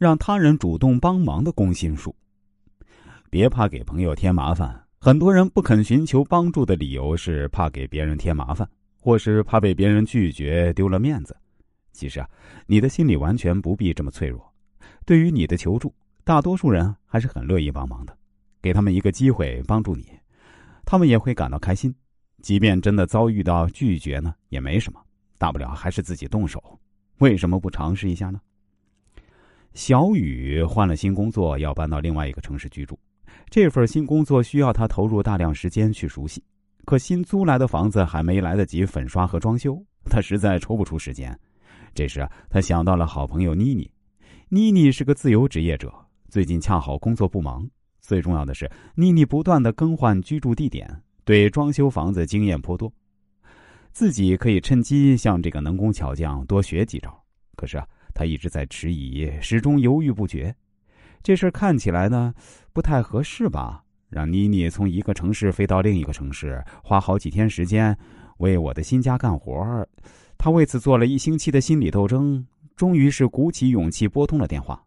让他人主动帮忙的攻心术。别怕给朋友添麻烦，很多人不肯寻求帮助的理由是怕给别人添麻烦，或是怕被别人拒绝丢了面子。其实啊，你的心里完全不必这么脆弱。对于你的求助，大多数人还是很乐意帮忙的。给他们一个机会帮助你，他们也会感到开心。即便真的遭遇到拒绝呢，也没什么，大不了还是自己动手。为什么不尝试一下呢？小雨换了新工作，要搬到另外一个城市居住。这份新工作需要他投入大量时间去熟悉，可新租来的房子还没来得及粉刷和装修，他实在抽不出时间。这时，他想到了好朋友妮妮。妮妮是个自由职业者，最近恰好工作不忙。最重要的是，妮妮不断的更换居住地点，对装修房子经验颇多，自己可以趁机向这个能工巧匠多学几招。可是啊，他一直在迟疑，始终犹豫不决。这事看起来呢，不太合适吧？让妮妮从一个城市飞到另一个城市，花好几天时间为我的新家干活他为此做了一星期的心理斗争，终于是鼓起勇气拨通了电话。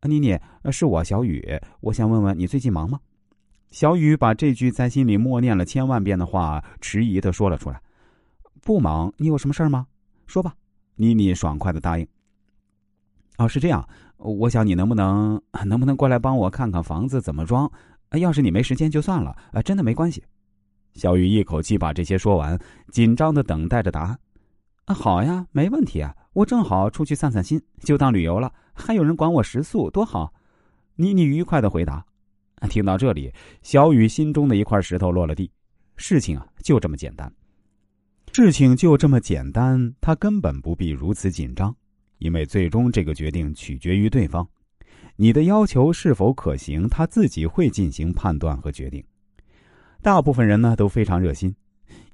妮妮，是我小雨，我想问问你最近忙吗？小雨把这句在心里默念了千万遍的话，迟疑的说了出来：“不忙，你有什么事儿吗？说吧。”妮妮爽快的答应。哦，是这样，我想你能不能能不能过来帮我看看房子怎么装？要是你没时间就算了，啊，真的没关系。小雨一口气把这些说完，紧张的等待着答案。啊，好呀，没问题啊，我正好出去散散心，就当旅游了。还有人管我食宿，多好！妮妮愉快的回答。听到这里，小雨心中的一块石头落了地。事情啊，就这么简单。事情就这么简单，他根本不必如此紧张，因为最终这个决定取决于对方。你的要求是否可行，他自己会进行判断和决定。大部分人呢都非常热心，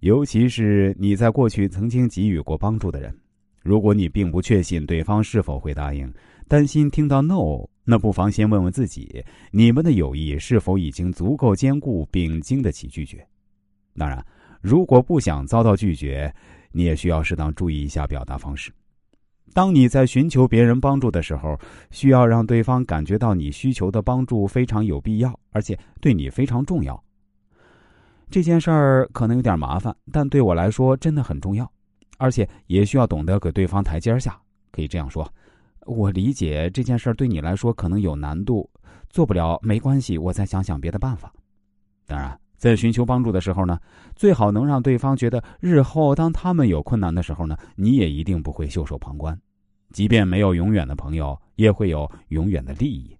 尤其是你在过去曾经给予过帮助的人。如果你并不确信对方是否会答应，担心听到 “no”，那不妨先问问自己：你们的友谊是否已经足够坚固，并经得起拒绝？当然，如果不想遭到拒绝，你也需要适当注意一下表达方式。当你在寻求别人帮助的时候，需要让对方感觉到你需求的帮助非常有必要，而且对你非常重要。这件事儿可能有点麻烦，但对我来说真的很重要，而且也需要懂得给对方台阶下。可以这样说。我理解这件事儿对你来说可能有难度，做不了没关系，我再想想别的办法。当然，在寻求帮助的时候呢，最好能让对方觉得日后当他们有困难的时候呢，你也一定不会袖手旁观。即便没有永远的朋友，也会有永远的利益。